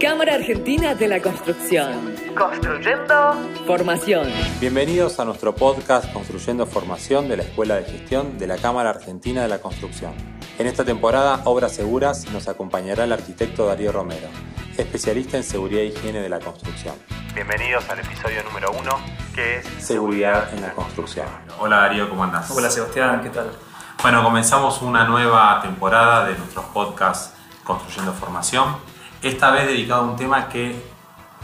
Cámara Argentina de la Construcción. Construyendo formación. Bienvenidos a nuestro podcast Construyendo Formación de la Escuela de Gestión de la Cámara Argentina de la Construcción. En esta temporada, Obras Seguras, nos acompañará el arquitecto Darío Romero, especialista en seguridad e higiene de la construcción. Bienvenidos al episodio número uno, que es Seguridad en la Construcción. Hola Darío, ¿cómo andás? Hola Sebastián, ¿qué tal? Bueno, comenzamos una nueva temporada de nuestros podcasts Construyendo Formación esta vez dedicado a un tema que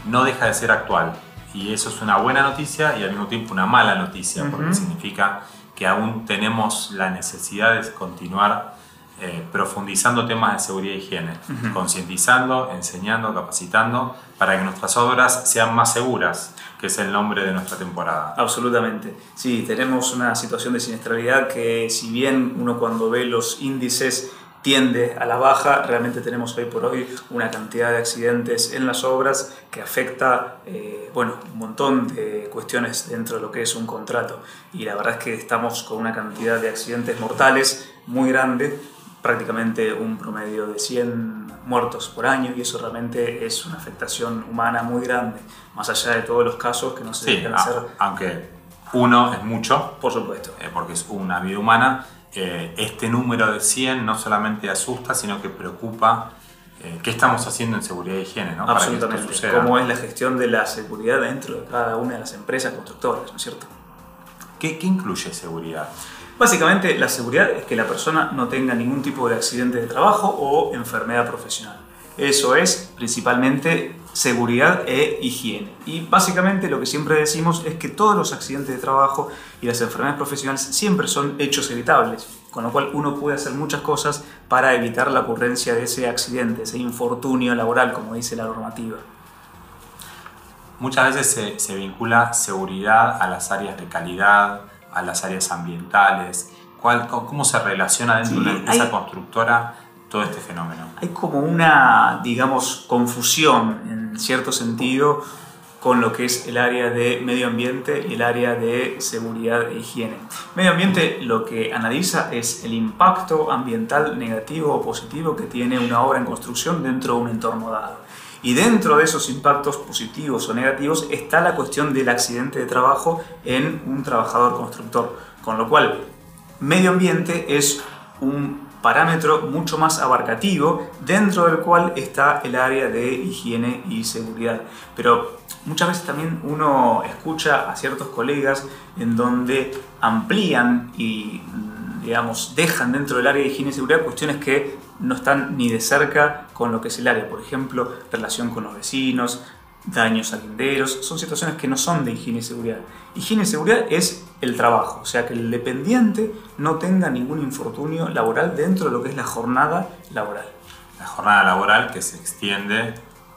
no deja de ser actual. Y eso es una buena noticia y al mismo tiempo una mala noticia, porque significa que aún tenemos la necesidad de continuar eh, profundizando temas de seguridad e higiene, concientizando, enseñando, capacitando, para que nuestras obras sean más seguras, que es el nombre de nuestra temporada. Absolutamente. Sí, tenemos una situación de siniestralidad que si bien uno cuando ve los índices tiende a la baja. Realmente tenemos hoy por hoy una cantidad de accidentes en las obras que afecta eh, bueno, un montón de cuestiones dentro de lo que es un contrato. Y la verdad es que estamos con una cantidad de accidentes mortales muy grande, prácticamente un promedio de 100 muertos por año y eso realmente es una afectación humana muy grande, más allá de todos los casos que no se sí, hacer. Aunque uno es mucho, por supuesto, eh, porque es una vida humana eh, este número de 100 no solamente asusta, sino que preocupa eh, qué estamos haciendo en seguridad e higiene, ¿no? Absolutamente. Cómo es la gestión de la seguridad dentro de cada una de las empresas constructoras, ¿no es cierto? ¿Qué, qué incluye seguridad? Básicamente, la seguridad es que la persona no tenga ningún tipo de accidente de trabajo o enfermedad profesional. Eso es principalmente seguridad e higiene. Y básicamente lo que siempre decimos es que todos los accidentes de trabajo y las enfermedades profesionales siempre son hechos evitables, con lo cual uno puede hacer muchas cosas para evitar la ocurrencia de ese accidente, ese infortunio laboral, como dice la normativa. Muchas veces se, vincula seguridad a las áreas de calidad, a las áreas ambientales. ¿Cuál, ¿Cómo se relaciona dentro de una empresa constructora todo este fenómeno? Hay como una, digamos, confusión en cierto sentido con lo que es el área de medio ambiente y el área de seguridad e higiene. Medio ambiente lo que analiza es el impacto ambiental negativo o positivo que tiene una obra en construcción dentro de un entorno dado. Y dentro de esos impactos positivos o negativos está la cuestión del accidente de trabajo en un trabajador constructor. Con lo cual, medio ambiente es un parámetro mucho más abarcativo dentro del cual está el área de higiene y seguridad. Pero muchas veces también uno escucha a ciertos colegas en donde amplían y digamos, dejan dentro del área de higiene y seguridad cuestiones que no están ni de cerca con lo que es el área, por ejemplo, relación con los vecinos, daños a linderos, son situaciones que no son de higiene y seguridad. Higiene y seguridad es el trabajo, o sea que el dependiente no tenga ningún infortunio laboral dentro de lo que es la jornada laboral. La jornada laboral que se extiende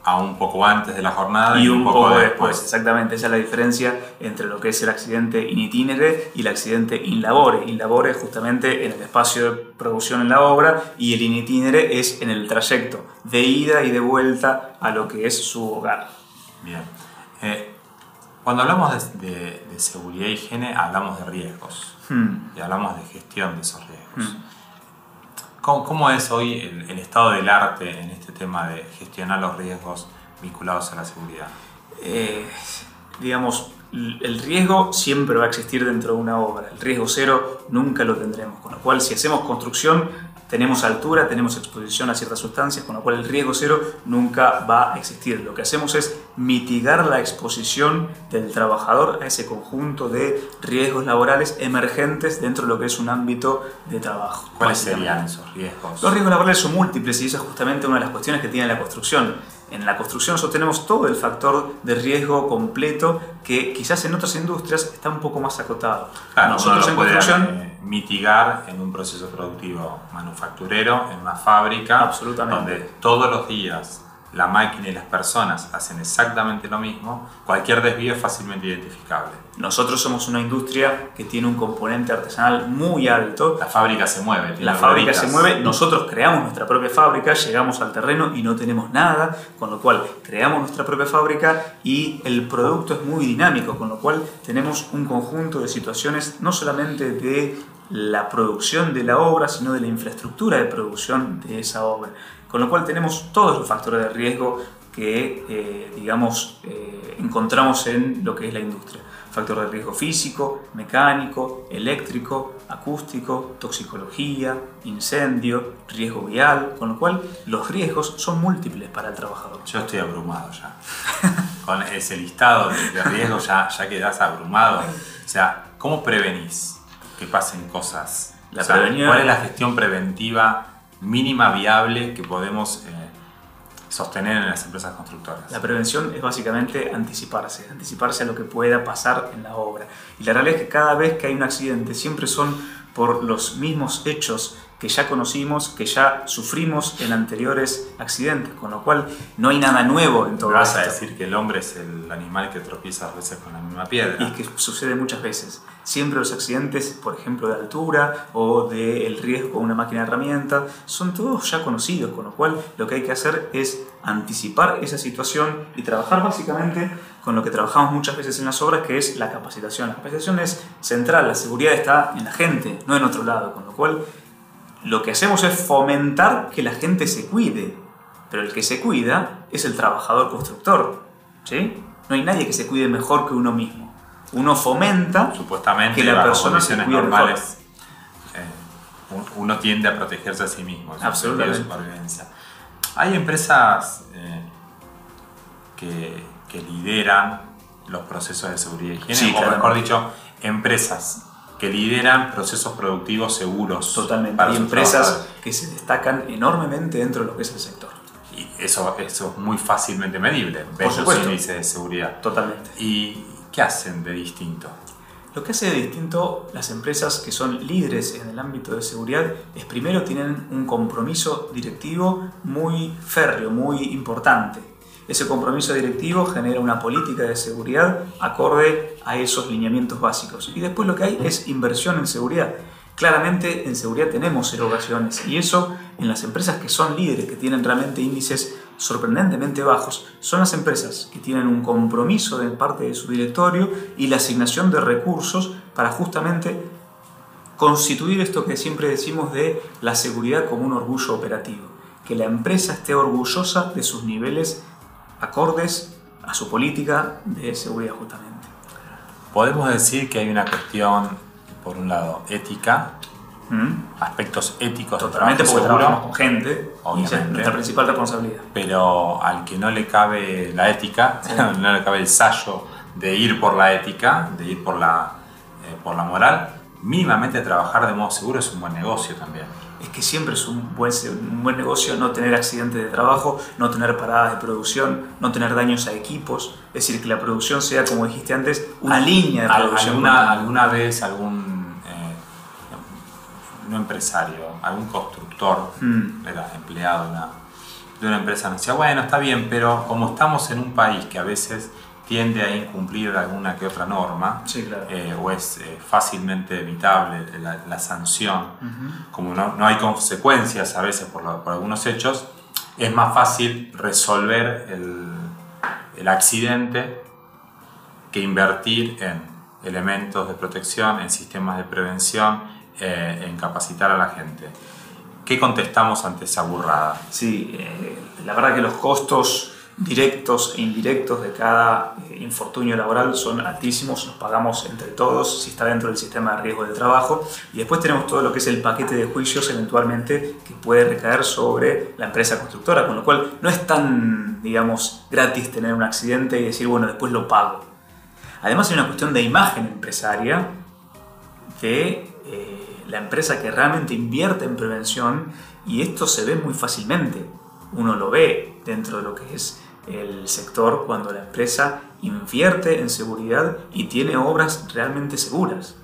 a un poco antes de la jornada y, un, poco, después. Exactamente, esa es la diferencia entre lo que es el accidente in itinere y el accidente in labore. In labore es justamente en el espacio de producción en la obra y el in itinere es en el trayecto de ida y de vuelta a lo que es su hogar. Bien. Eh, cuando hablamos de, seguridad y higiene, hablamos de riesgos hmm. y hablamos de gestión de esos riesgos. Hmm. ¿Cómo, es hoy el, estado del arte en este tema de gestionar los riesgos vinculados a la seguridad? Eh, digamos, el riesgo siempre va a existir dentro de una obra. El riesgo cero nunca lo tendremos. Con lo cual, si hacemos construcción, tenemos altura, tenemos exposición a ciertas sustancias, con lo cual el riesgo cero nunca va a existir. Lo que hacemos es mitigar la exposición del trabajador a ese conjunto de riesgos laborales emergentes dentro de lo que es un ámbito de trabajo. ¿Cuáles serían esos riesgos? Los riesgos laborales son múltiples y esa es justamente una de las cuestiones que tiene la construcción en la construcción nosotros tenemos todo el factor de riesgo completo que quizás en otras industrias está un poco más acotado. nosotros en construcción eh, mitigar en un proceso productivo manufacturero, en una fábrica, Absolutamente. donde todos los días la máquina y las personas hacen exactamente lo mismo, cualquier desvío es fácilmente identificable. Nosotros somos una industria que tiene un componente artesanal muy alto. La fábrica se mueve. La fábrica se mueve, nosotros creamos nuestra propia fábrica, llegamos al terreno y no tenemos nada, con lo cual creamos nuestra propia fábrica y el producto es muy dinámico, con lo cual tenemos un conjunto de situaciones no solamente de la producción de la obra, sino de la infraestructura de producción de esa obra. Con lo cual tenemos todos los factores de riesgo que, eh, digamos, eh, encontramos en lo que es la industria. Factor de riesgo físico, mecánico, eléctrico, acústico, toxicología, incendio, riesgo vial, con lo cual los riesgos son múltiples para el trabajador. Yo estoy abrumado ya. con ese listado de, riesgos ya, ya quedas abrumado. O sea, ¿cómo prevenís que pasen cosas? La ¿Cuál es la gestión preventiva mínima viable que podemos eh, sostener en las empresas constructoras. La prevención es básicamente anticiparse, anticiparse a lo que pueda pasar en la obra. Y la realidad es que cada vez que hay un accidente siempre son por los mismos hechos que ya conocimos, que ya sufrimos en anteriores accidentes, con lo cual no hay nada nuevo en todo vas a decir que el hombre es el animal que tropieza a veces con la misma piedra. Y que sucede muchas veces. Siempre los accidentes, por ejemplo, de altura o del riesgo con una máquina de herramienta, son todos ya conocidos, con lo cual lo que hay que hacer es anticipar esa situación y trabajar básicamente con lo que trabajamos muchas veces en las obras, que es la capacitación. La capacitación es central, la seguridad está en la gente, no en otro lado, con lo cual lo que hacemos es fomentar que la gente se cuide, pero el que se cuida es el trabajador constructor. ¿sí? No hay nadie que se cuide mejor que uno mismo. Uno fomenta Supuestamente, que la persona se cuide normales, eh, uno tiende a protegerse a sí mismo. Es Absolutamente. supervivencia. Hay empresas eh, que, que, lideran los procesos de seguridad y higiene, o mejor dicho, empresas que lideran procesos productivos seguros. Totalmente. Para Hay empresas que se destacan enormemente dentro de lo que es el sector. Y eso, eso es muy fácilmente medible. Por supuesto. índices de seguridad. Totalmente. ¿Y qué hacen de distinto? Lo que hace de distinto las empresas que son líderes en el ámbito de seguridad es primero tienen un compromiso directivo muy férreo, muy importante ese compromiso directivo genera una política de seguridad acorde a esos lineamientos básicos. Y después lo que hay es inversión en seguridad. Claramente en seguridad tenemos erogaciones y eso en las empresas que son líderes, que tienen realmente índices sorprendentemente bajos, son las empresas que tienen un compromiso de parte de su directorio y la asignación de recursos para justamente constituir esto que siempre decimos de la seguridad como un orgullo operativo, que la empresa esté orgullosa de sus niveles acordes a su política de seguridad justamente. Podemos decir que hay una cuestión, por un lado, ética, ¿Mm? aspectos éticos totalmente porque trabajamos con gente obviamente, y es nuestra principal responsabilidad. Pero al que no le cabe la ética no le cabe el sallo de ir por la ética de ir por la, eh, por la moral mínimamente trabajar de modo seguro es un buen negocio también es que siempre es un buen, un buen negocio no tener accidentes de trabajo, no tener paradas de producción, no tener daños a equipos. Es decir, que la producción sea, como dijiste antes, una línea de producción. ¿Alguna, alguna vez algún eh, no empresario, algún constructor, mm. era empleado de una, de una empresa, me decía, bueno, está bien, pero como estamos en un país que a veces tiende a incumplir alguna que otra norma, eh, o es eh, fácilmente evitable la, sanción, como no, no, hay consecuencias a veces por, por, algunos hechos, es más fácil resolver el, el accidente que invertir en elementos de protección, en sistemas de prevención, eh, en capacitar a la gente. ¿Qué contestamos ante esa burrada? Sí, la verdad que los costos directos e indirectos de cada eh, infortunio laboral son altísimos, los pagamos entre todos si está dentro del sistema de riesgo del trabajo y después tenemos todo lo que es el paquete de juicios eventualmente que puede recaer sobre la empresa constructora, con lo cual no es tan, digamos, gratis tener un accidente y decir, bueno, después lo pago. Además hay una cuestión de imagen empresaria de eh, la empresa que realmente invierte en prevención y esto se ve muy fácilmente. Uno lo ve dentro de lo que es el sector cuando la empresa invierte en seguridad y tiene obras realmente seguras.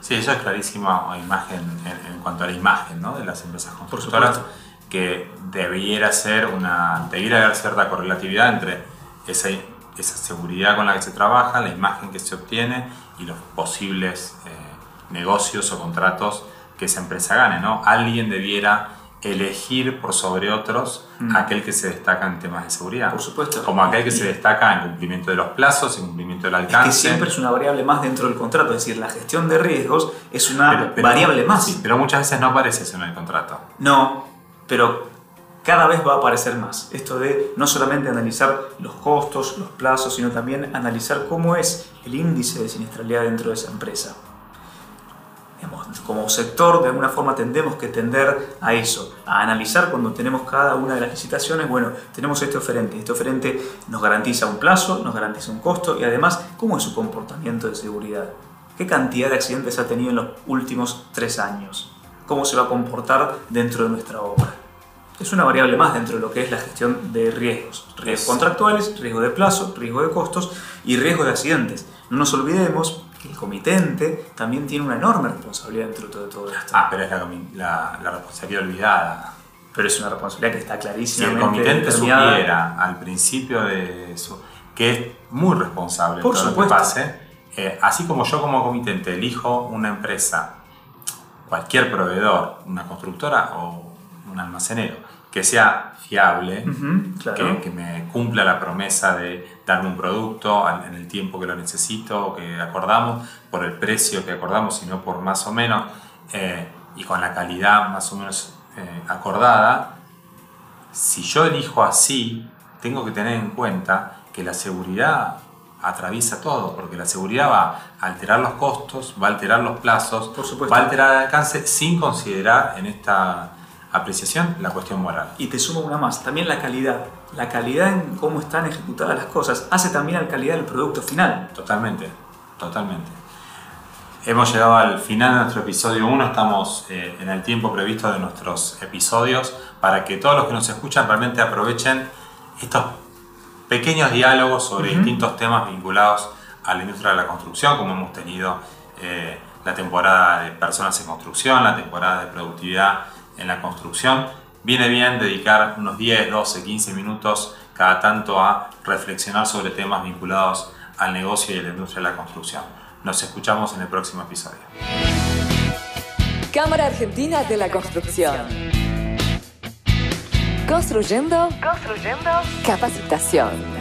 Sí, eso es clarísima imagen en, cuanto a la imagen ¿no? de las empresas constructoras, que debiera ser una, debiera haber cierta correlatividad entre esa, esa seguridad con la que se trabaja, la imagen que se obtiene y los posibles eh, negocios o contratos que esa empresa gane. ¿no? Alguien debiera elegir por sobre otros mm. aquel que se destaca en temas de seguridad. Por supuesto. Como aquel que se destaca en cumplimiento de los plazos, en cumplimiento del alcance. Es que siempre es una variable más dentro del contrato, es decir, la gestión de riesgos es una variable más. pero muchas veces no aparece eso en el contrato. No, pero cada vez va a aparecer más. Esto de no solamente analizar los costos, los plazos, sino también analizar cómo es el índice de siniestralidad dentro de esa empresa como sector, de alguna forma tendemos que tender a eso, a analizar cuando tenemos cada una de las licitaciones, bueno, tenemos este oferente, este oferente nos garantiza un plazo, nos garantiza un costo y además, ¿cómo es su comportamiento de seguridad? ¿Qué cantidad de accidentes ha tenido en los últimos tres años? ¿Cómo se va a comportar dentro de nuestra obra? Es una variable más dentro de lo que es la gestión de riesgos. Riesgos contractuales, riesgo de plazo, riesgo de costos y riesgo de accidentes. No nos olvidemos el comitente también tiene una enorme responsabilidad dentro de todo, esto. Ah, pero es la, la, responsabilidad olvidada. Pero es una responsabilidad que está clarísima. Si el comitente supiera al principio de eso, que es muy responsable Por todo lo que pase, eh, así como yo como comitente elijo una empresa, cualquier proveedor, una constructora o un almacenero, que sea fiable, que, me cumpla la promesa de darme un producto en el tiempo que lo necesito, que acordamos, por el precio que acordamos, sino por más o menos, eh, y con la calidad más o menos eh, acordada, si yo elijo así, tengo que tener en cuenta que la seguridad atraviesa todo, porque la seguridad va a alterar los costos, va a alterar los plazos, va a alterar el alcance sin considerar en esta apreciación la cuestión moral. Y te sumo una más, también la calidad. La calidad en cómo están ejecutadas las cosas hace también la calidad del producto final. Totalmente, totalmente. Hemos llegado al final de nuestro episodio 1, estamos eh, en el tiempo previsto de nuestros episodios para que todos los que nos escuchan realmente aprovechen estos pequeños diálogos sobre distintos temas vinculados a la industria de la construcción, como hemos tenido eh, la temporada de personas en construcción, la temporada de productividad en la construcción, viene bien dedicar unos 10, 12, 15 minutos cada tanto a reflexionar sobre temas vinculados al negocio y a la industria de la construcción. Nos escuchamos en el próximo episodio. Cámara Argentina de la Construcción. Construyendo, construyendo capacitación.